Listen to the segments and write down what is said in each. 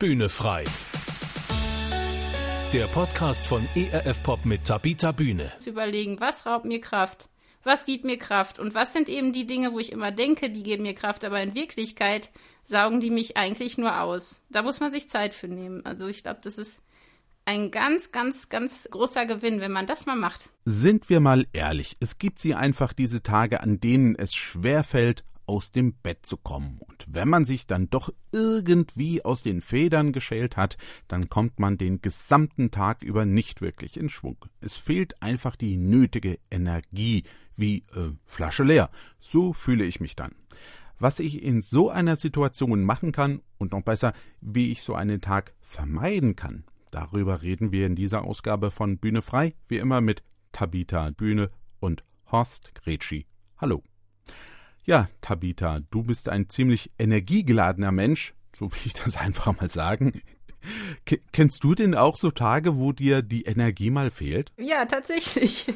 Bühne frei. Der Podcast von ERF Pop mit Tabita Bühne. Zu überlegen, was raubt mir Kraft? Was gibt mir Kraft? Und was sind eben die Dinge, wo ich immer denke, die geben mir Kraft, aber in Wirklichkeit saugen die mich eigentlich nur aus. Da muss man sich Zeit für nehmen. Also ich glaube, das ist ein ganz, ganz, ganz großer Gewinn, wenn man das mal macht. Sind wir mal ehrlich, es gibt sie einfach diese Tage, an denen es schwer fällt, aus dem Bett zu kommen. Und wenn man sich dann doch irgendwie aus den Federn geschält hat, dann kommt man den gesamten Tag über nicht wirklich in Schwung. Es fehlt einfach die nötige Energie, wie äh, Flasche leer. So fühle ich mich dann. Was ich in so einer Situation machen kann und noch besser, wie ich so einen Tag vermeiden kann, darüber reden wir in dieser Ausgabe von Bühne frei, wie immer mit Tabita Bühne und Horst Gretschi. Hallo. Ja, Tabita, du bist ein ziemlich energiegeladener Mensch, so will ich das einfach mal sagen. K kennst du denn auch so Tage, wo dir die Energie mal fehlt? Ja, tatsächlich.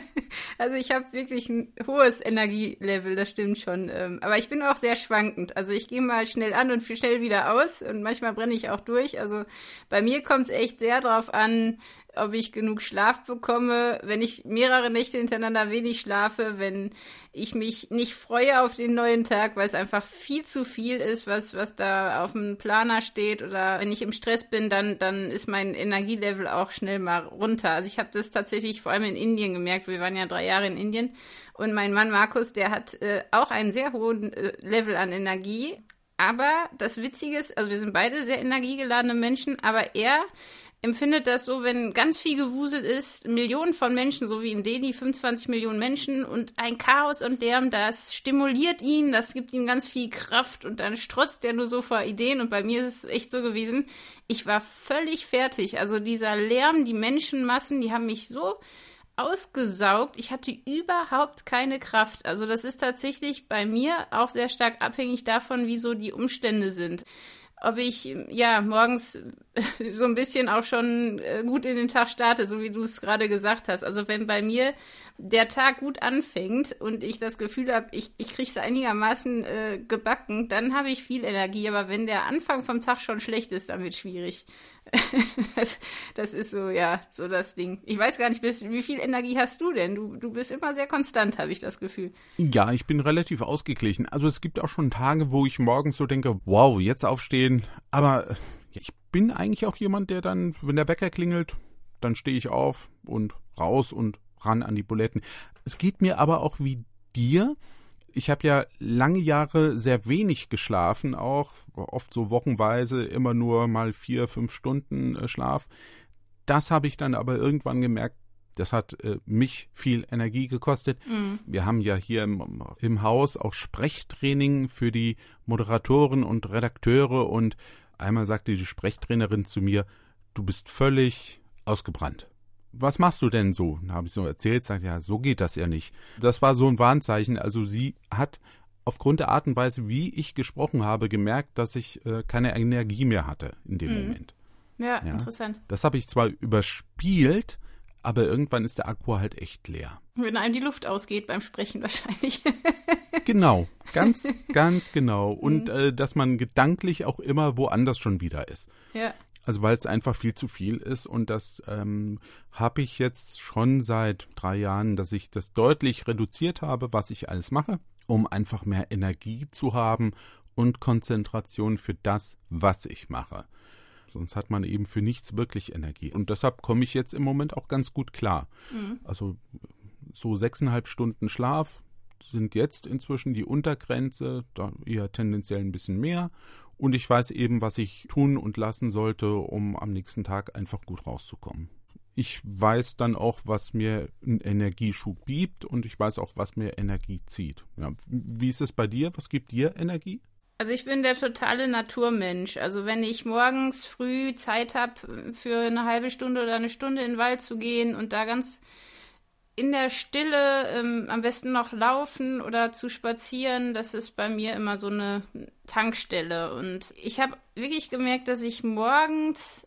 also ich habe wirklich ein hohes Energielevel, das stimmt schon. Ähm, aber ich bin auch sehr schwankend. Also ich gehe mal schnell an und schnell wieder aus und manchmal brenne ich auch durch. Also bei mir kommt es echt sehr drauf an, ob ich genug Schlaf bekomme, wenn ich mehrere Nächte hintereinander wenig schlafe, wenn ich mich nicht freue auf den neuen Tag, weil es einfach viel zu viel ist, was, was da auf dem Planer steht oder wenn ich im Stress bin, dann, dann ist mein Energielevel auch schnell mal runter. Also ich habe das tatsächlich vor allem in Indien gemerkt, wir waren ja drei Jahre in Indien und mein Mann Markus, der hat äh, auch einen sehr hohen äh, Level an Energie, aber das Witzige ist, also wir sind beide sehr energiegeladene Menschen, aber er empfindet das so, wenn ganz viel gewuselt ist, Millionen von Menschen, so wie in Delhi, 25 Millionen Menschen und ein Chaos und Lärm, das stimuliert ihn, das gibt ihm ganz viel Kraft und dann strotzt er nur so vor Ideen und bei mir ist es echt so gewesen, ich war völlig fertig. Also dieser Lärm, die Menschenmassen, die haben mich so ausgesaugt. Ich hatte überhaupt keine Kraft. Also das ist tatsächlich bei mir auch sehr stark abhängig davon, wie so die Umstände sind ob ich ja morgens so ein bisschen auch schon äh, gut in den Tag starte, so wie du es gerade gesagt hast. Also wenn bei mir der Tag gut anfängt und ich das Gefühl habe, ich, ich kriege es einigermaßen äh, gebacken, dann habe ich viel Energie. Aber wenn der Anfang vom Tag schon schlecht ist, dann wird es schwierig. das, ist so, ja, so das Ding. Ich weiß gar nicht, bis, wie viel Energie hast du denn? Du, du bist immer sehr konstant, habe ich das Gefühl. Ja, ich bin relativ ausgeglichen. Also es gibt auch schon Tage, wo ich morgens so denke, wow, jetzt aufstehen. Aber äh, ich bin eigentlich auch jemand, der dann, wenn der Wecker klingelt, dann stehe ich auf und raus und ran an die Buletten. Es geht mir aber auch wie dir. Ich habe ja lange Jahre sehr wenig geschlafen, auch oft so wochenweise immer nur mal vier, fünf Stunden äh, Schlaf. Das habe ich dann aber irgendwann gemerkt, das hat äh, mich viel Energie gekostet. Mhm. Wir haben ja hier im, im Haus auch Sprechtraining für die Moderatoren und Redakteure und einmal sagte die Sprechtrainerin zu mir, du bist völlig ausgebrannt was machst du denn so? Da habe ich so erzählt, sagt ja, so geht das ja nicht. Das war so ein Warnzeichen. Also sie hat aufgrund der Art und Weise, wie ich gesprochen habe, gemerkt, dass ich äh, keine Energie mehr hatte in dem mhm. Moment. Ja, ja, interessant. Das habe ich zwar überspielt, aber irgendwann ist der Akku halt echt leer. Wenn einem die Luft ausgeht beim Sprechen wahrscheinlich. genau, ganz, ganz genau. Und mhm. äh, dass man gedanklich auch immer woanders schon wieder ist. Ja. Also weil es einfach viel zu viel ist und das ähm, habe ich jetzt schon seit drei Jahren, dass ich das deutlich reduziert habe, was ich alles mache, um einfach mehr Energie zu haben und Konzentration für das, was ich mache. Sonst hat man eben für nichts wirklich Energie. Und deshalb komme ich jetzt im Moment auch ganz gut klar. Mhm. Also so sechseinhalb Stunden Schlaf sind jetzt inzwischen die Untergrenze, da eher tendenziell ein bisschen mehr. Und ich weiß eben, was ich tun und lassen sollte, um am nächsten Tag einfach gut rauszukommen. Ich weiß dann auch, was mir einen Energieschub gibt und ich weiß auch, was mir Energie zieht. Ja, wie ist es bei dir? Was gibt dir Energie? Also ich bin der totale Naturmensch. Also wenn ich morgens früh Zeit habe, für eine halbe Stunde oder eine Stunde in den Wald zu gehen und da ganz in der Stille ähm, am besten noch laufen oder zu spazieren, das ist bei mir immer so eine Tankstelle. Und ich habe wirklich gemerkt, dass ich morgens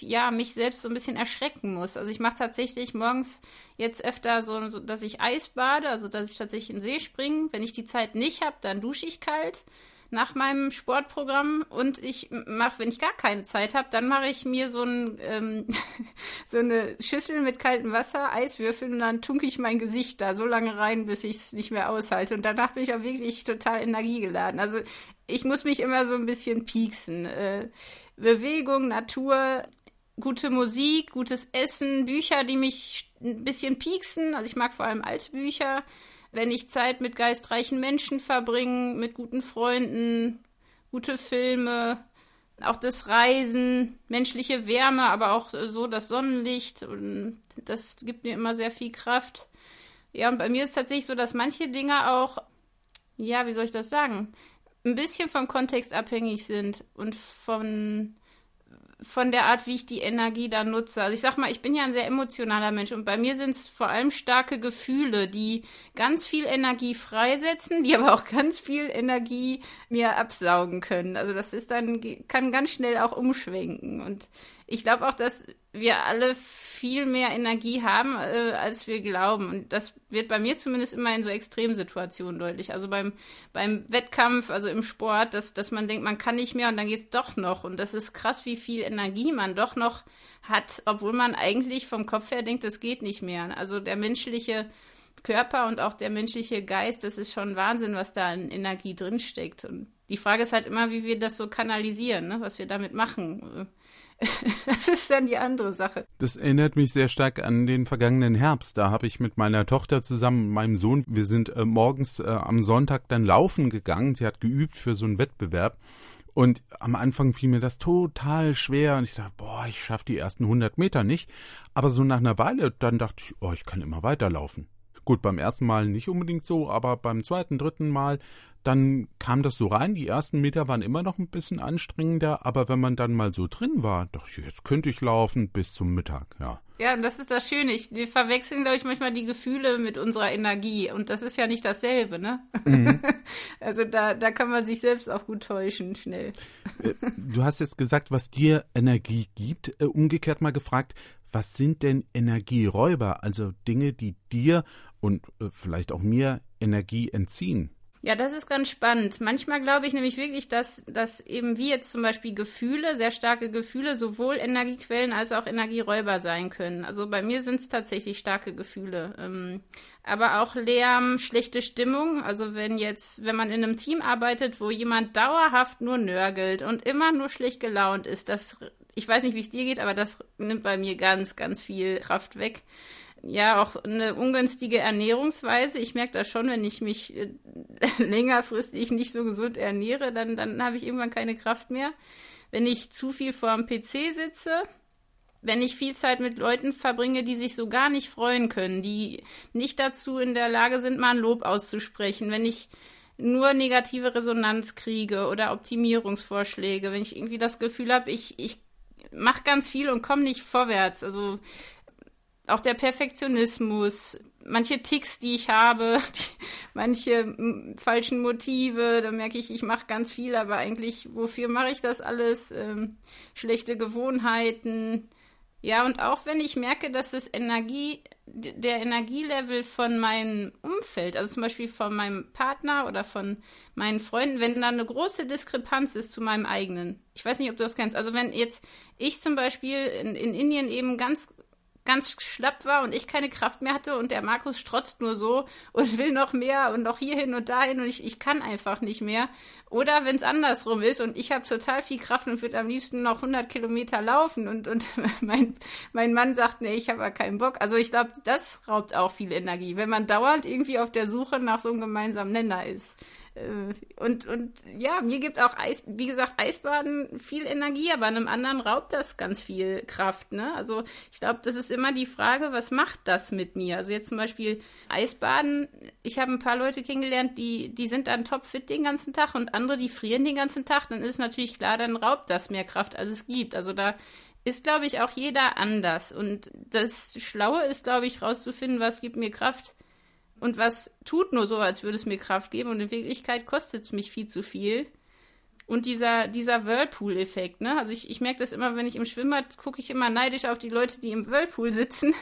ja mich selbst so ein bisschen erschrecken muss. Also ich mache tatsächlich morgens jetzt öfter so, so, dass ich Eis bade, also dass ich tatsächlich in den See springe. Wenn ich die Zeit nicht habe, dann dusche ich kalt. Nach meinem Sportprogramm und ich mache, wenn ich gar keine Zeit habe, dann mache ich mir so, ein, ähm, so eine Schüssel mit kaltem Wasser, Eiswürfeln und dann tunke ich mein Gesicht da so lange rein, bis ich es nicht mehr aushalte. Und danach bin ich auch wirklich total energiegeladen. Also ich muss mich immer so ein bisschen pieksen. Äh, Bewegung, Natur, gute Musik, gutes Essen, Bücher, die mich ein bisschen pieksen. Also ich mag vor allem alte Bücher wenn ich Zeit mit geistreichen Menschen verbringe, mit guten Freunden, gute Filme, auch das Reisen, menschliche Wärme, aber auch so das Sonnenlicht, und das gibt mir immer sehr viel Kraft. Ja, und bei mir ist es tatsächlich so, dass manche Dinge auch, ja, wie soll ich das sagen, ein bisschen vom Kontext abhängig sind und von von der Art, wie ich die Energie da nutze. Also ich sag mal, ich bin ja ein sehr emotionaler Mensch und bei mir sind es vor allem starke Gefühle, die ganz viel Energie freisetzen, die aber auch ganz viel Energie mir absaugen können. Also das ist dann, kann ganz schnell auch umschwenken. Und ich glaube auch, dass wir alle viel mehr Energie haben, äh, als wir glauben. Und das wird bei mir zumindest immer in so Extremsituationen deutlich. Also beim, beim Wettkampf, also im Sport, dass, dass man denkt, man kann nicht mehr und dann geht's doch noch. Und das ist krass, wie viel Energie man doch noch hat, obwohl man eigentlich vom Kopf her denkt, das geht nicht mehr. Also der menschliche Körper und auch der menschliche Geist, das ist schon Wahnsinn, was da an Energie drinsteckt. Und die Frage ist halt immer, wie wir das so kanalisieren, ne? was wir damit machen. das ist dann die andere Sache. Das erinnert mich sehr stark an den vergangenen Herbst. Da habe ich mit meiner Tochter zusammen, meinem Sohn, wir sind äh, morgens äh, am Sonntag dann laufen gegangen. Sie hat geübt für so einen Wettbewerb. Und am Anfang fiel mir das total schwer und ich dachte, boah, ich schaffe die ersten 100 Meter nicht. Aber so nach einer Weile, dann dachte ich, oh, ich kann immer weiterlaufen. Gut, beim ersten Mal nicht unbedingt so, aber beim zweiten, dritten Mal, dann kam das so rein. Die ersten Meter waren immer noch ein bisschen anstrengender, aber wenn man dann mal so drin war, dachte ich, jetzt könnte ich laufen bis zum Mittag, ja. Ja, und das ist das Schöne. Ich, wir verwechseln, glaube ich, manchmal die Gefühle mit unserer Energie. Und das ist ja nicht dasselbe, ne? Mhm. Also da, da kann man sich selbst auch gut täuschen, schnell. Äh, du hast jetzt gesagt, was dir Energie gibt. Äh, umgekehrt mal gefragt, was sind denn Energieräuber? Also Dinge, die dir und äh, vielleicht auch mir Energie entziehen. Ja, das ist ganz spannend. Manchmal glaube ich nämlich wirklich, dass, dass eben wie jetzt zum Beispiel Gefühle, sehr starke Gefühle, sowohl Energiequellen als auch Energieräuber sein können. Also bei mir sind es tatsächlich starke Gefühle. Ähm, aber auch Lärm, schlechte Stimmung. Also wenn jetzt, wenn man in einem Team arbeitet, wo jemand dauerhaft nur nörgelt und immer nur schlecht gelaunt ist, das, ich weiß nicht, wie es dir geht, aber das nimmt bei mir ganz, ganz viel Kraft weg ja auch eine ungünstige Ernährungsweise. Ich merke das schon, wenn ich mich äh, längerfristig nicht so gesund ernähre, dann, dann habe ich irgendwann keine Kraft mehr. Wenn ich zu viel vor dem PC sitze, wenn ich viel Zeit mit Leuten verbringe, die sich so gar nicht freuen können, die nicht dazu in der Lage sind, mal ein Lob auszusprechen, wenn ich nur negative Resonanz kriege oder Optimierungsvorschläge, wenn ich irgendwie das Gefühl habe, ich, ich mache ganz viel und komme nicht vorwärts. Also auch der Perfektionismus, manche Ticks, die ich habe, die, manche falschen Motive, da merke ich, ich mache ganz viel, aber eigentlich, wofür mache ich das alles? Ähm, schlechte Gewohnheiten. Ja, und auch wenn ich merke, dass das Energie, der Energielevel von meinem Umfeld, also zum Beispiel von meinem Partner oder von meinen Freunden, wenn da eine große Diskrepanz ist zu meinem eigenen. Ich weiß nicht, ob du das kennst. Also wenn jetzt ich zum Beispiel in, in Indien eben ganz ganz schlapp war und ich keine Kraft mehr hatte und der Markus strotzt nur so und will noch mehr und noch hierhin und dahin und ich, ich kann einfach nicht mehr. Oder wenn es andersrum ist und ich habe total viel Kraft und würde am liebsten noch 100 Kilometer laufen und, und mein, mein Mann sagt, nee, ich habe ja keinen Bock. Also ich glaube, das raubt auch viel Energie, wenn man dauernd irgendwie auf der Suche nach so einem gemeinsamen Nenner ist. Äh, und, und ja, mir gibt auch Eis, wie gesagt, Eisbaden viel Energie, aber einem anderen raubt das ganz viel Kraft. Ne? Also ich glaube, das ist immer die Frage, was macht das mit mir? Also jetzt zum Beispiel Eisbaden, ich habe ein paar Leute kennengelernt, die, die sind dann topfit den ganzen Tag und andere, die frieren den ganzen Tag, dann ist natürlich klar, dann raubt das mehr Kraft, als es gibt. Also da ist, glaube ich, auch jeder anders. Und das Schlaue ist, glaube ich, rauszufinden, was gibt mir Kraft und was tut nur so, als würde es mir Kraft geben und in Wirklichkeit kostet es mich viel zu viel. Und dieser, dieser Whirlpool-Effekt, ne? Also ich, ich merke das immer, wenn ich im Schwimmbad gucke ich immer neidisch auf die Leute, die im Whirlpool sitzen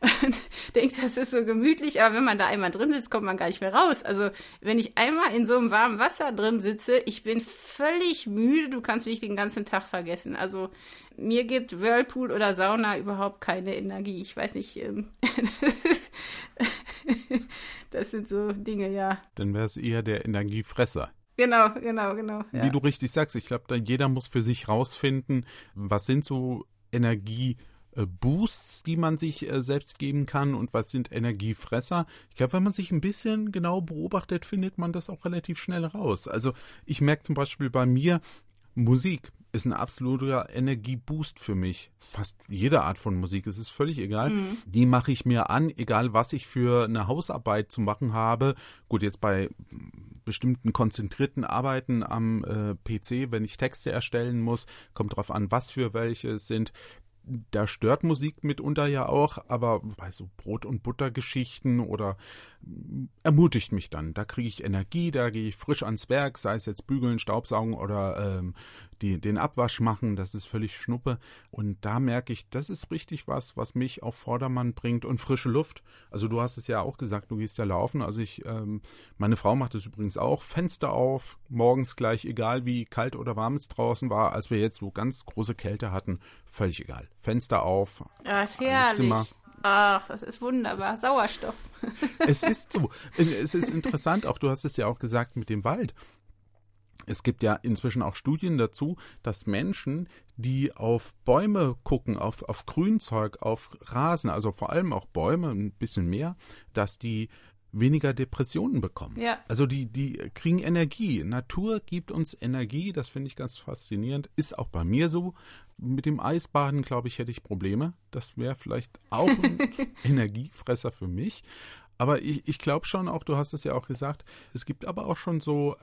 und denke, das ist so gemütlich, aber wenn man da einmal drin sitzt, kommt man gar nicht mehr raus. Also wenn ich einmal in so einem warmen Wasser drin sitze, ich bin völlig müde, du kannst mich den ganzen Tag vergessen. Also mir gibt Whirlpool oder Sauna überhaupt keine Energie. Ich weiß nicht, ähm, das sind so Dinge, ja. Dann wäre es eher der Energiefresser. Genau, genau, genau. Ja. Wie du richtig sagst, ich glaube, jeder muss für sich rausfinden, was sind so Energieboosts, die man sich äh, selbst geben kann und was sind Energiefresser. Ich glaube, wenn man sich ein bisschen genau beobachtet, findet man das auch relativ schnell raus. Also ich merke zum Beispiel bei mir, Musik ist ein absoluter Energieboost für mich. Fast jede Art von Musik, es ist völlig egal. Mhm. Die mache ich mir an, egal was ich für eine Hausarbeit zu machen habe. Gut, jetzt bei bestimmten konzentrierten Arbeiten am äh, PC, wenn ich Texte erstellen muss, kommt drauf an, was für welche es sind da stört Musik mitunter ja auch, aber bei so Brot- und Buttergeschichten oder mm, ermutigt mich dann. Da kriege ich Energie, da gehe ich frisch ans Werk, sei es jetzt bügeln, Staubsaugen oder ähm, die, den Abwasch machen, das ist völlig Schnuppe. Und da merke ich, das ist richtig was, was mich auf Vordermann bringt und frische Luft. Also du hast es ja auch gesagt, du gehst ja laufen. Also ich, ähm, meine Frau macht es übrigens auch. Fenster auf, morgens gleich, egal wie kalt oder warm es draußen war, als wir jetzt so ganz große Kälte hatten, völlig egal. Fenster auf. Ja, ist herrlich. Zimmer. Ach, das ist wunderbar. Sauerstoff. es ist so. Es ist interessant, auch du hast es ja auch gesagt mit dem Wald. Es gibt ja inzwischen auch Studien dazu, dass Menschen, die auf Bäume gucken, auf, auf Grünzeug, auf Rasen, also vor allem auch Bäume, ein bisschen mehr, dass die weniger Depressionen bekommen. Ja. Also die, die kriegen Energie. Natur gibt uns Energie, das finde ich ganz faszinierend. Ist auch bei mir so. Mit dem Eisbaden, glaube ich, hätte ich Probleme. Das wäre vielleicht auch ein Energiefresser für mich. Aber ich, ich glaube schon auch, du hast es ja auch gesagt, es gibt aber auch schon so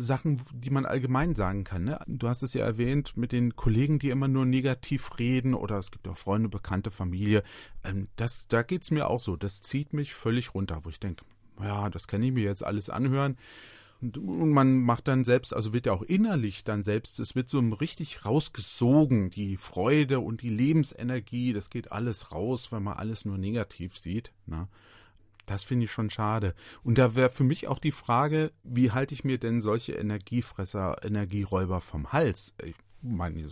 Sachen, die man allgemein sagen kann. Ne? Du hast es ja erwähnt mit den Kollegen, die immer nur negativ reden oder es gibt auch Freunde, Bekannte, Familie. Ähm, das, da geht's mir auch so. Das zieht mich völlig runter, wo ich denke, ja, das kann ich mir jetzt alles anhören. Und, und, man macht dann selbst, also wird ja auch innerlich dann selbst, es wird so richtig rausgesogen, die Freude und die Lebensenergie, das geht alles raus, wenn man alles nur negativ sieht. Ne? Das finde ich schon schade. Und da wäre für mich auch die Frage, wie halte ich mir denn solche Energiefresser, Energieräuber vom Hals? Ich meine,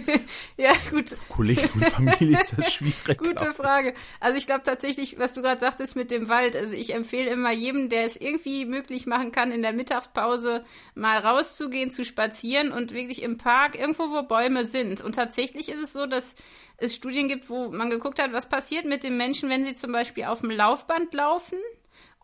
ja, gut. Kollegen und Familie ist das schwierig. Gute Frage. Also ich glaube tatsächlich, was du gerade sagtest mit dem Wald, also ich empfehle immer jedem, der es irgendwie möglich machen kann, in der Mittagspause mal rauszugehen, zu spazieren und wirklich im Park, irgendwo, wo Bäume sind. Und tatsächlich ist es so, dass es Studien gibt, wo man geguckt hat, was passiert mit den Menschen, wenn sie zum Beispiel auf dem Laufband laufen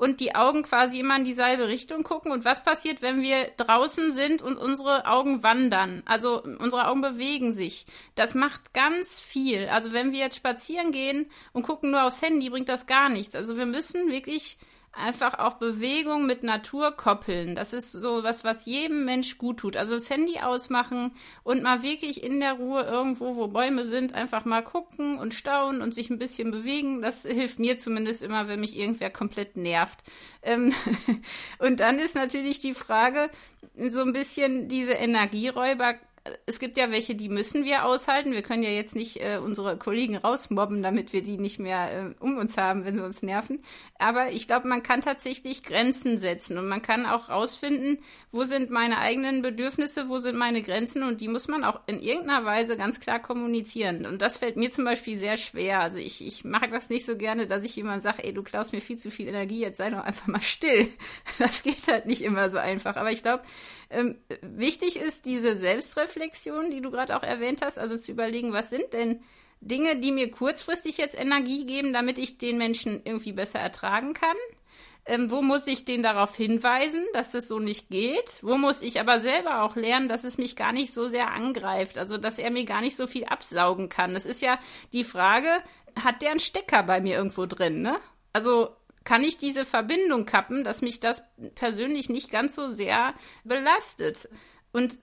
und die Augen quasi immer in dieselbe Richtung gucken. Und was passiert, wenn wir draußen sind und unsere Augen wandern? Also unsere Augen bewegen sich. Das macht ganz viel. Also wenn wir jetzt spazieren gehen und gucken nur aufs Handy, bringt das gar nichts. Also wir müssen wirklich einfach auch Bewegung mit Natur koppeln. Das ist so was, was jedem Mensch gut tut. Also das Handy ausmachen und mal wirklich in der Ruhe irgendwo, wo Bäume sind, einfach mal gucken und staunen und sich ein bisschen bewegen. Das hilft mir zumindest immer, wenn mich irgendwer komplett nervt. Ähm und dann ist natürlich die Frage, so ein bisschen diese Energieräuber es gibt ja welche, die müssen wir aushalten. Wir können ja jetzt nicht äh, unsere Kollegen rausmobben, damit wir die nicht mehr äh, um uns haben, wenn sie uns nerven. Aber ich glaube, man kann tatsächlich Grenzen setzen und man kann auch rausfinden, wo sind meine eigenen Bedürfnisse, wo sind meine Grenzen und die muss man auch in irgendeiner Weise ganz klar kommunizieren. Und das fällt mir zum Beispiel sehr schwer. Also ich, ich mache das nicht so gerne, dass ich jemand sage, ey, du klaust mir viel zu viel Energie, jetzt sei doch einfach mal still. Das geht halt nicht immer so einfach. Aber ich glaube, ähm, wichtig ist diese Selbstreflexion, die du gerade auch erwähnt hast, also zu überlegen, was sind denn Dinge, die mir kurzfristig jetzt Energie geben, damit ich den Menschen irgendwie besser ertragen kann. Ähm, wo muss ich den darauf hinweisen, dass es so nicht geht? Wo muss ich aber selber auch lernen, dass es mich gar nicht so sehr angreift, also dass er mir gar nicht so viel absaugen kann? Das ist ja die Frage, hat der einen Stecker bei mir irgendwo drin, ne? Also kann ich diese Verbindung kappen, dass mich das persönlich nicht ganz so sehr belastet. Und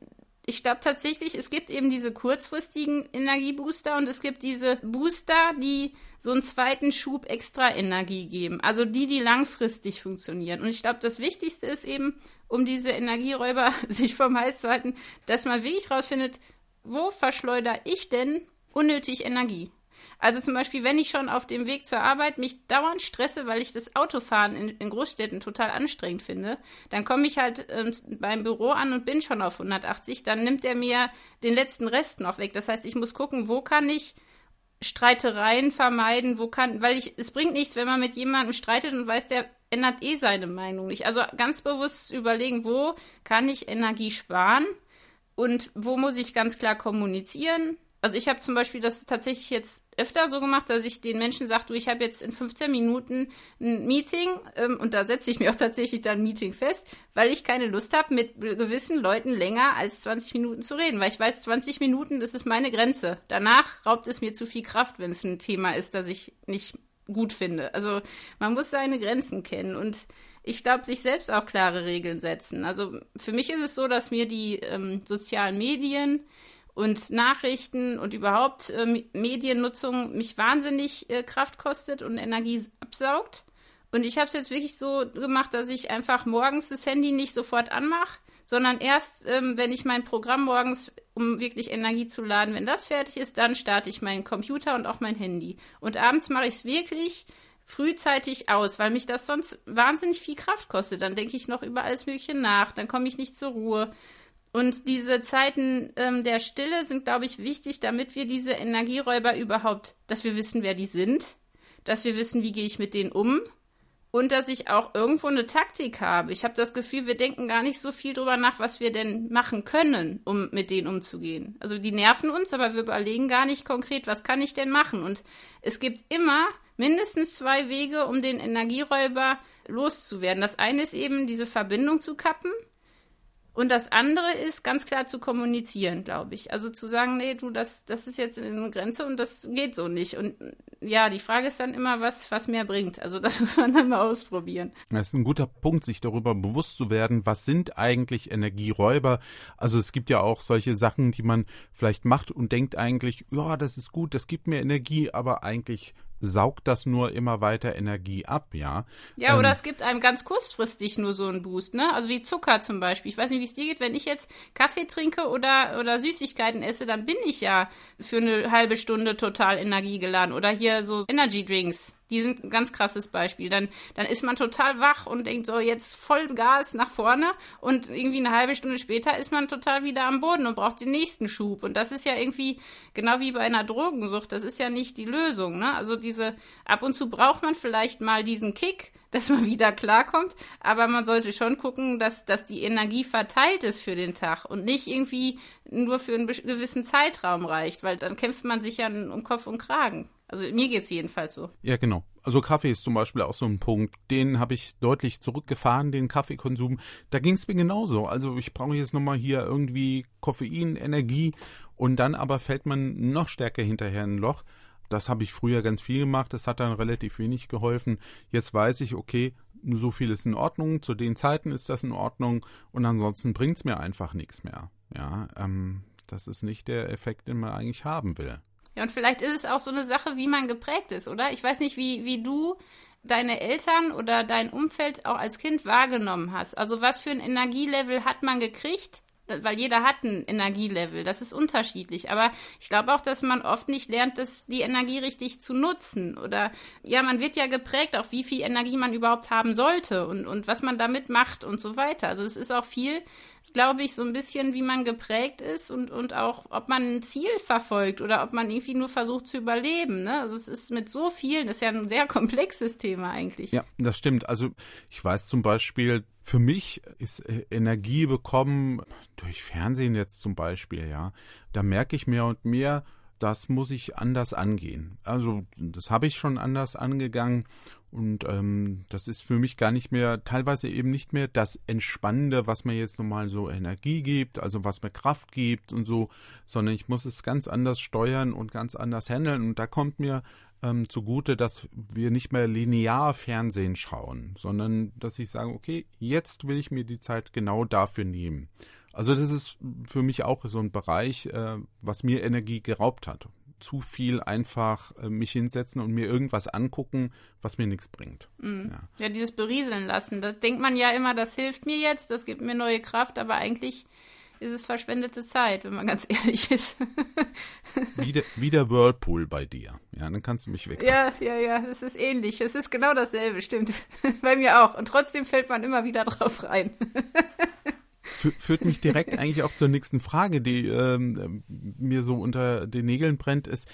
ich glaube tatsächlich, es gibt eben diese kurzfristigen Energiebooster und es gibt diese Booster, die so einen zweiten Schub extra Energie geben. Also die, die langfristig funktionieren. Und ich glaube, das Wichtigste ist eben, um diese Energieräuber sich vom Hals zu halten, dass man wirklich rausfindet, wo verschleudere ich denn unnötig Energie? Also zum Beispiel, wenn ich schon auf dem Weg zur Arbeit mich dauernd stresse, weil ich das Autofahren in, in Großstädten total anstrengend finde, dann komme ich halt ähm, beim Büro an und bin schon auf 180, dann nimmt er mir den letzten Rest noch weg. Das heißt, ich muss gucken, wo kann ich Streitereien vermeiden, wo kann, weil ich, es bringt nichts, wenn man mit jemandem streitet und weiß, der ändert eh seine Meinung nicht. Also ganz bewusst überlegen, wo kann ich Energie sparen und wo muss ich ganz klar kommunizieren, also ich habe zum Beispiel das tatsächlich jetzt öfter so gemacht, dass ich den Menschen sage, du, ich habe jetzt in 15 Minuten ein Meeting ähm, und da setze ich mir auch tatsächlich dann ein Meeting fest, weil ich keine Lust habe, mit gewissen Leuten länger als 20 Minuten zu reden, weil ich weiß, 20 Minuten, das ist meine Grenze. Danach raubt es mir zu viel Kraft, wenn es ein Thema ist, das ich nicht gut finde. Also man muss seine Grenzen kennen und ich glaube, sich selbst auch klare Regeln setzen. Also für mich ist es so, dass mir die ähm, sozialen Medien und Nachrichten und überhaupt äh, Mediennutzung mich wahnsinnig äh, Kraft kostet und Energie absaugt. Und ich habe es jetzt wirklich so gemacht, dass ich einfach morgens das Handy nicht sofort anmache, sondern erst, ähm, wenn ich mein Programm morgens, um wirklich Energie zu laden, wenn das fertig ist, dann starte ich meinen Computer und auch mein Handy. Und abends mache ich es wirklich frühzeitig aus, weil mich das sonst wahnsinnig viel Kraft kostet. Dann denke ich noch über alles Mögliche nach, dann komme ich nicht zur Ruhe. Und diese Zeiten ähm, der Stille sind, glaube ich, wichtig, damit wir diese Energieräuber überhaupt, dass wir wissen, wer die sind, dass wir wissen, wie gehe ich mit denen um und dass ich auch irgendwo eine Taktik habe. Ich habe das Gefühl, wir denken gar nicht so viel drüber nach, was wir denn machen können, um mit denen umzugehen. Also die nerven uns, aber wir überlegen gar nicht konkret, was kann ich denn machen. Und es gibt immer mindestens zwei Wege, um den Energieräuber loszuwerden. Das eine ist eben diese Verbindung zu kappen und das andere ist, ganz klar zu kommunizieren, glaube ich. Also zu sagen, nee, du, das, das ist jetzt eine Grenze und das geht so nicht. Und ja, die Frage ist dann immer, was, was mehr bringt. Also das muss man dann mal ausprobieren. Das ist ein guter Punkt, sich darüber bewusst zu werden, was sind eigentlich Energieräuber. Also es gibt ja auch solche Sachen, die man vielleicht macht und denkt eigentlich, ja, das ist gut, das gibt mir Energie, aber eigentlich saugt das nur immer weiter Energie ab, ja. Ja, ähm, oder es gibt einem ganz kurzfristig nur so einen Boost, ne? Also wie Zucker zum Beispiel. Ich weiß nicht, wie es dir geht. Wenn ich jetzt Kaffee trinke oder, oder Süßigkeiten esse, dann bin ich ja für eine halbe Stunde total energiegeladen. Oder hier so Energy Drinks. Die sind ein ganz krasses Beispiel. Dann, dann ist man total wach und denkt so, jetzt voll Gas nach vorne und irgendwie eine halbe Stunde später ist man total wieder am Boden und braucht den nächsten Schub. Und das ist ja irgendwie genau wie bei einer Drogensucht. Das ist ja nicht die Lösung. Ne? Also diese, ab und zu braucht man vielleicht mal diesen Kick, dass man wieder klarkommt, aber man sollte schon gucken, dass, dass die Energie verteilt ist für den Tag und nicht irgendwie nur für einen gewissen Zeitraum reicht, weil dann kämpft man sich ja um Kopf und Kragen. Also mir geht es jedenfalls so. Ja, genau. Also Kaffee ist zum Beispiel auch so ein Punkt. Den habe ich deutlich zurückgefahren, den Kaffeekonsum. Da ging es mir genauso. Also ich brauche jetzt nochmal hier irgendwie Koffein, Energie und dann aber fällt man noch stärker hinterher in ein Loch. Das habe ich früher ganz viel gemacht, das hat dann relativ wenig geholfen. Jetzt weiß ich, okay, so viel ist in Ordnung, zu den Zeiten ist das in Ordnung und ansonsten bringt es mir einfach nichts mehr. Ja, ähm, das ist nicht der Effekt, den man eigentlich haben will. Ja, und vielleicht ist es auch so eine Sache, wie man geprägt ist, oder? Ich weiß nicht, wie, wie du deine Eltern oder dein Umfeld auch als Kind wahrgenommen hast. Also was für ein Energielevel hat man gekriegt? Weil jeder hat ein Energielevel, das ist unterschiedlich. Aber ich glaube auch, dass man oft nicht lernt, das, die Energie richtig zu nutzen. Oder ja, man wird ja geprägt, auch wie viel Energie man überhaupt haben sollte und, und was man damit macht und so weiter. Also es ist auch viel glaube ich, so ein bisschen, wie man geprägt ist und, und auch, ob man ein Ziel verfolgt oder ob man irgendwie nur versucht zu überleben. Ne? Also es ist mit so vielen, das ist ja ein sehr komplexes Thema eigentlich. Ja, das stimmt. Also ich weiß zum Beispiel, für mich ist äh, Energie bekommen durch Fernsehen jetzt zum Beispiel, ja. Da merke ich mehr und mehr, das muss ich anders angehen. Also das habe ich schon anders angegangen und ähm, das ist für mich gar nicht mehr, teilweise eben nicht mehr das Entspannende, was mir jetzt nochmal so Energie gibt, also was mir Kraft gibt und so, sondern ich muss es ganz anders steuern und ganz anders handeln. Und da kommt mir ähm, zugute, dass wir nicht mehr linear Fernsehen schauen, sondern dass ich sage, okay, jetzt will ich mir die Zeit genau dafür nehmen. Also das ist für mich auch so ein Bereich, äh, was mir Energie geraubt hat. Zu viel einfach äh, mich hinsetzen und mir irgendwas angucken, was mir nichts bringt. Mhm. Ja. ja, dieses Berieseln lassen. Da denkt man ja immer, das hilft mir jetzt, das gibt mir neue Kraft, aber eigentlich ist es verschwendete Zeit, wenn man ganz ehrlich ist. wie, der, wie der Whirlpool bei dir. Ja, dann kannst du mich weg. Ja, ja, ja, es ist ähnlich. Es ist genau dasselbe, stimmt. bei mir auch. Und trotzdem fällt man immer wieder drauf rein. Führt mich direkt eigentlich auch zur nächsten Frage, die ähm, mir so unter den Nägeln brennt, ist,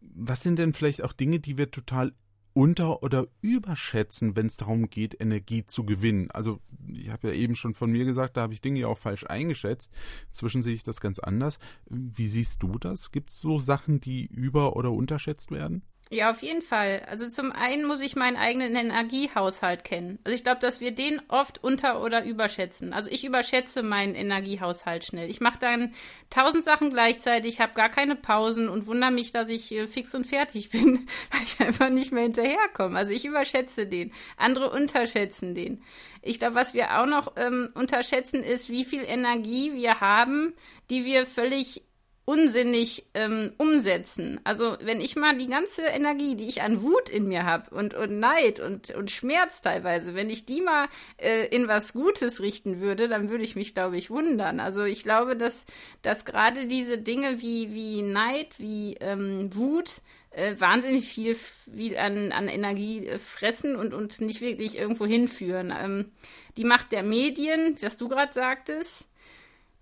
was sind denn vielleicht auch Dinge, die wir total unter- oder überschätzen, wenn es darum geht, Energie zu gewinnen. Also ich habe ja eben schon von mir gesagt, da habe ich Dinge ja auch falsch eingeschätzt. Inzwischen sehe ich das ganz anders. Wie siehst du das? Gibt es so Sachen, die über- oder unterschätzt werden? Ja, auf jeden Fall. Also zum einen muss ich meinen eigenen Energiehaushalt kennen. Also ich glaube, dass wir den oft unter- oder überschätzen. Also ich überschätze meinen Energiehaushalt schnell. Ich mache dann tausend Sachen gleichzeitig, habe gar keine Pausen und wundere mich, dass ich äh, fix und fertig bin, weil ich einfach nicht mehr hinterherkomme. Also ich überschätze den. Andere unterschätzen den. Ich glaube, was wir auch noch ähm, unterschätzen, ist, wie viel Energie wir haben, die wir völlig unsinnig ähm, umsetzen. Also wenn ich mal die ganze Energie, die ich an Wut in mir habe und, und Neid und, und Schmerz teilweise, wenn ich die mal äh, in was Gutes richten würde, dann würde ich mich, glaube ich, wundern. Also ich glaube, dass, dass gerade diese Dinge wie, wie Neid, wie ähm, Wut, äh, wahnsinnig viel, viel an, an Energie äh, fressen und uns nicht wirklich irgendwo hinführen. Ähm, die Macht der Medien, was du gerade sagtest,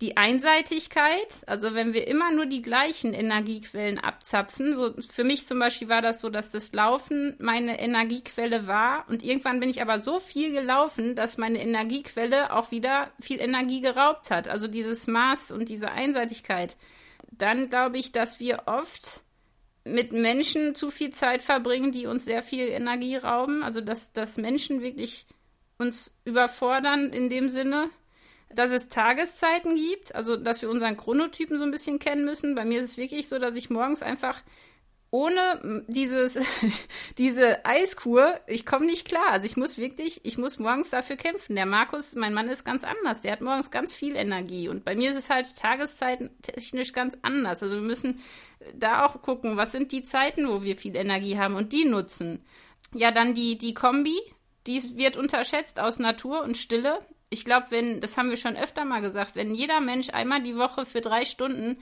die Einseitigkeit, also wenn wir immer nur die gleichen Energiequellen abzapfen, so für mich zum Beispiel war das so, dass das Laufen meine Energiequelle war und irgendwann bin ich aber so viel gelaufen, dass meine Energiequelle auch wieder viel Energie geraubt hat. Also dieses Maß und diese Einseitigkeit. Dann glaube ich, dass wir oft mit Menschen zu viel Zeit verbringen, die uns sehr viel Energie rauben. Also dass, dass Menschen wirklich uns überfordern in dem Sinne dass es Tageszeiten gibt, also dass wir unseren Chronotypen so ein bisschen kennen müssen. Bei mir ist es wirklich so, dass ich morgens einfach ohne dieses, diese Eiskur, ich komme nicht klar. Also ich muss wirklich, ich muss morgens dafür kämpfen. Der Markus, mein Mann, ist ganz anders. Der hat morgens ganz viel Energie. Und bei mir ist es halt tageszeitentechnisch ganz anders. Also wir müssen da auch gucken, was sind die Zeiten, wo wir viel Energie haben und die nutzen. Ja, dann die, die Kombi, die wird unterschätzt aus Natur und Stille ich glaube, wenn, das haben wir schon öfter mal gesagt, wenn jeder Mensch einmal die Woche für drei Stunden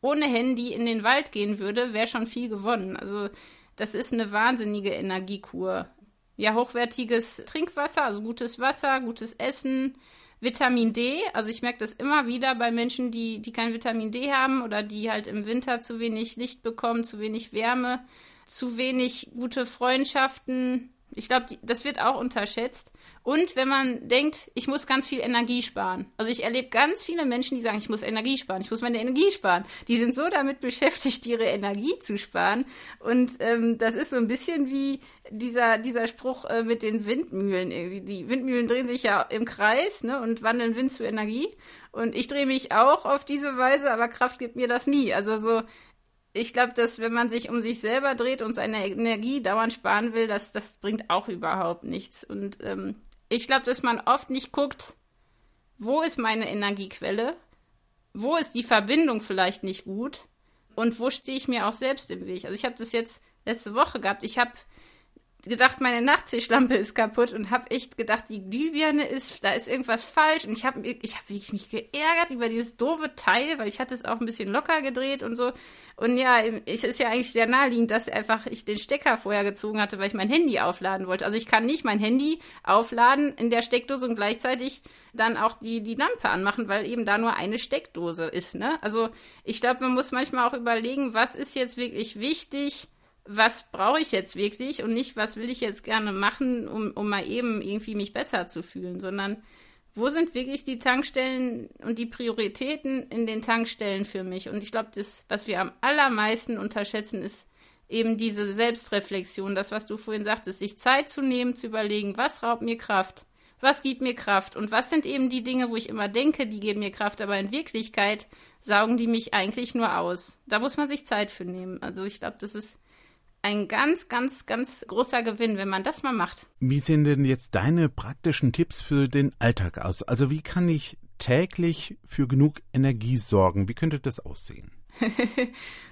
ohne Handy in den Wald gehen würde, wäre schon viel gewonnen. Also das ist eine wahnsinnige Energiekur. Ja, hochwertiges Trinkwasser, also gutes Wasser, gutes Essen, Vitamin D. Also ich merke das immer wieder bei Menschen, die, die kein Vitamin D haben oder die halt im Winter zu wenig Licht bekommen, zu wenig Wärme, zu wenig gute Freundschaften. Ich glaube, das wird auch unterschätzt. Und wenn man denkt, ich muss ganz viel Energie sparen. Also ich erlebe ganz viele Menschen, die sagen, ich muss Energie sparen, ich muss meine Energie sparen. Die sind so damit beschäftigt, ihre Energie zu sparen. Und ähm, das ist so ein bisschen wie dieser, dieser Spruch äh, mit den Windmühlen. Irgendwie. Die Windmühlen drehen sich ja im Kreis ne, und wandeln Wind zu Energie. Und ich drehe mich auch auf diese Weise, aber Kraft gibt mir das nie. Also so, ich glaube, dass wenn man sich um sich selber dreht und seine Energie dauernd sparen will, das, das bringt auch überhaupt nichts. Und ähm, ich glaube, dass man oft nicht guckt, wo ist meine Energiequelle, wo ist die Verbindung vielleicht nicht gut und wo stehe ich mir auch selbst im Weg. Also ich habe das jetzt letzte Woche gehabt. Ich habe gedacht, meine Nachttischlampe ist kaputt und habe echt gedacht, die Glühbirne ist, da ist irgendwas falsch und ich habe ich hab wirklich mich geärgert über dieses doofe Teil, weil ich hatte es auch ein bisschen locker gedreht und so und ja, es ist ja eigentlich sehr naheliegend, dass einfach ich den Stecker vorher gezogen hatte, weil ich mein Handy aufladen wollte. Also ich kann nicht mein Handy aufladen in der Steckdose und gleichzeitig dann auch die die Lampe anmachen, weil eben da nur eine Steckdose ist, ne? Also ich glaube, man muss manchmal auch überlegen, was ist jetzt wirklich wichtig was brauche ich jetzt wirklich und nicht, was will ich jetzt gerne machen, um, um mal eben irgendwie mich besser zu fühlen, sondern wo sind wirklich die Tankstellen und die Prioritäten in den Tankstellen für mich? Und ich glaube, das, was wir am allermeisten unterschätzen, ist eben diese Selbstreflexion, das, was du vorhin sagtest, sich Zeit zu nehmen, zu überlegen, was raubt mir Kraft, was gibt mir Kraft und was sind eben die Dinge, wo ich immer denke, die geben mir Kraft, aber in Wirklichkeit saugen die mich eigentlich nur aus. Da muss man sich Zeit für nehmen. Also ich glaube, das ist ein ganz, ganz, ganz großer Gewinn, wenn man das mal macht. Wie sehen denn jetzt deine praktischen Tipps für den Alltag aus? Also wie kann ich täglich für genug Energie sorgen? Wie könnte das aussehen?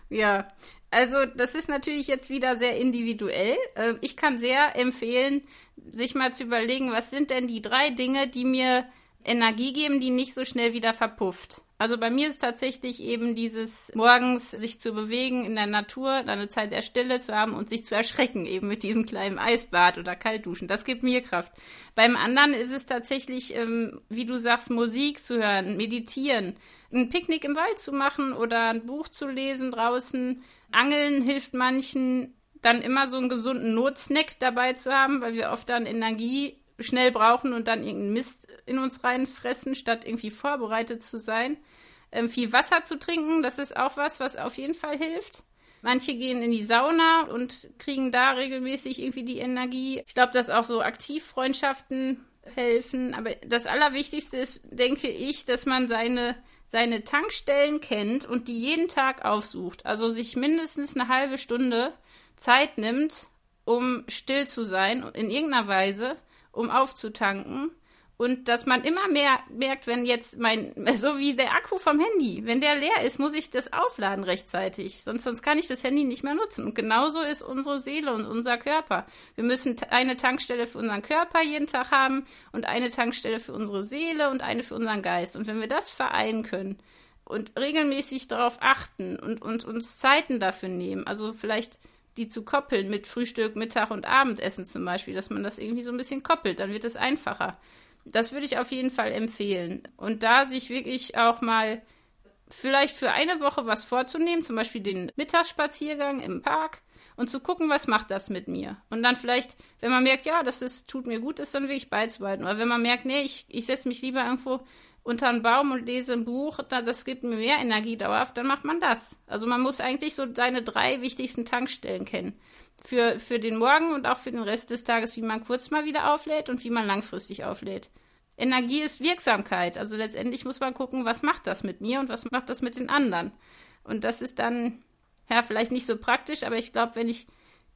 ja, also das ist natürlich jetzt wieder sehr individuell. Ähm, ich kann sehr empfehlen, sich mal zu überlegen, was sind denn die drei Dinge, die mir Energie geben, die nicht so schnell wieder verpufft. Also bei mir ist tatsächlich eben dieses morgens sich zu bewegen in der Natur, eine Zeit der Stille zu haben und sich zu erschrecken, eben mit diesem kleinen Eisbad oder Kaltduschen. Das gibt mir Kraft. Beim anderen ist es tatsächlich, ähm, wie du sagst, Musik zu hören, meditieren, ein Picknick im Wald zu machen oder ein Buch zu lesen draußen. Angeln hilft manchen, dann immer so einen gesunden Notsnack dabei zu haben, weil wir oft dann Energie schnell brauchen und dann irgendeinen Mist in uns reinfressen, statt irgendwie vorbereitet zu sein. Ähm, viel Wasser zu trinken, das ist auch was, was auf jeden Fall hilft. Manche gehen in die Sauna und kriegen da regelmäßig irgendwie die Energie. Ich glaube, dass auch so Aktivfreundschaften helfen. Aber das Allerwichtigste ist, denke ich, dass man seine, seine Tankstellen kennt und die jeden Tag aufsucht. Also sich mindestens eine halbe Stunde Zeit nimmt, um still zu sein, in irgendeiner Weise um aufzutanken. Und dass man immer mehr merkt, wenn jetzt mein, so wie der Akku vom Handy, wenn der leer ist, muss ich das aufladen rechtzeitig. Sonst, sonst kann ich das Handy nicht mehr nutzen. Und genauso ist unsere Seele und unser Körper. Wir müssen eine Tankstelle für unseren Körper jeden Tag haben und eine Tankstelle für unsere Seele und eine für unseren Geist. Und wenn wir das vereinen können und regelmäßig darauf achten und, und uns Zeiten dafür nehmen, also vielleicht die zu koppeln mit Frühstück, Mittag und Abendessen zum Beispiel, dass man das irgendwie so ein bisschen koppelt, dann wird es einfacher. Das würde ich auf jeden Fall empfehlen. Und da sich wirklich auch mal vielleicht für eine Woche was vorzunehmen, zum Beispiel den Mittagsspaziergang im Park und zu gucken, was macht das mit mir. Und dann vielleicht, wenn man merkt, ja, das ist, tut mir gut, ist dann wirklich beizubehalten. Oder wenn man merkt, nee, ich, ich setze mich lieber irgendwo unter einen Baum und lese ein Buch, das gibt mir mehr Energie dauerhaft, dann macht man das. Also man muss eigentlich so seine drei wichtigsten Tankstellen kennen. Für, für den Morgen und auch für den Rest des Tages, wie man kurz mal wieder auflädt und wie man langfristig auflädt. Energie ist Wirksamkeit. Also letztendlich muss man gucken, was macht das mit mir und was macht das mit den anderen. Und das ist dann, ja, vielleicht nicht so praktisch, aber ich glaube, wenn ich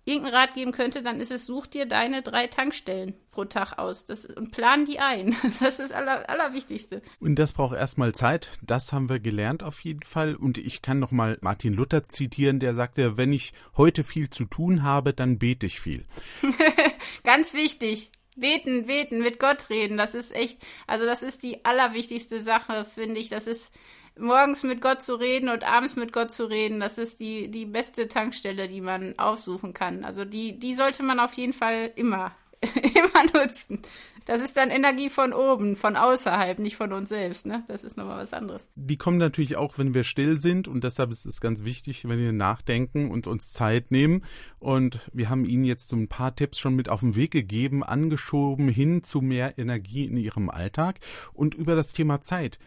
irgendeinen Rat geben könnte, dann ist es, such dir deine drei Tankstellen pro Tag aus das, und plan die ein. Das ist das Aller, Allerwichtigste. Und das braucht erstmal Zeit. Das haben wir gelernt auf jeden Fall. Und ich kann nochmal Martin Luther zitieren, der sagte, wenn ich heute viel zu tun habe, dann bete ich viel. Ganz wichtig. Beten, beten, mit Gott reden, das ist echt, also das ist die allerwichtigste Sache, finde ich. Das ist morgens mit Gott zu reden und abends mit Gott zu reden, das ist die, die beste Tankstelle, die man aufsuchen kann. Also die, die sollte man auf jeden Fall immer, immer nutzen. Das ist dann Energie von oben, von außerhalb, nicht von uns selbst. Ne? Das ist nochmal was anderes. Die kommen natürlich auch, wenn wir still sind und deshalb ist es ganz wichtig, wenn wir nachdenken und uns Zeit nehmen. Und wir haben Ihnen jetzt so ein paar Tipps schon mit auf den Weg gegeben, angeschoben hin zu mehr Energie in Ihrem Alltag und über das Thema Zeit.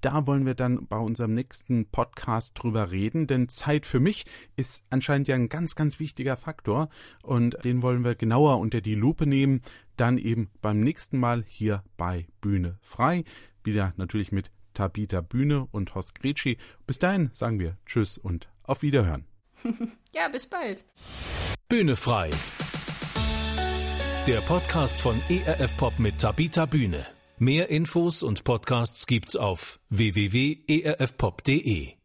Da wollen wir dann bei unserem nächsten Podcast drüber reden, denn Zeit für mich ist anscheinend ja ein ganz, ganz wichtiger Faktor und den wollen wir genauer unter die Lupe nehmen. Dann eben beim nächsten Mal hier bei Bühne frei. Wieder natürlich mit Tabita Bühne und Horst Gretschi. Bis dahin sagen wir Tschüss und auf Wiederhören. ja, bis bald. Bühne frei. Der Podcast von ERF Pop mit Tabita Bühne. Mehr Infos und Podcasts gibt's auf www.erfpop.de.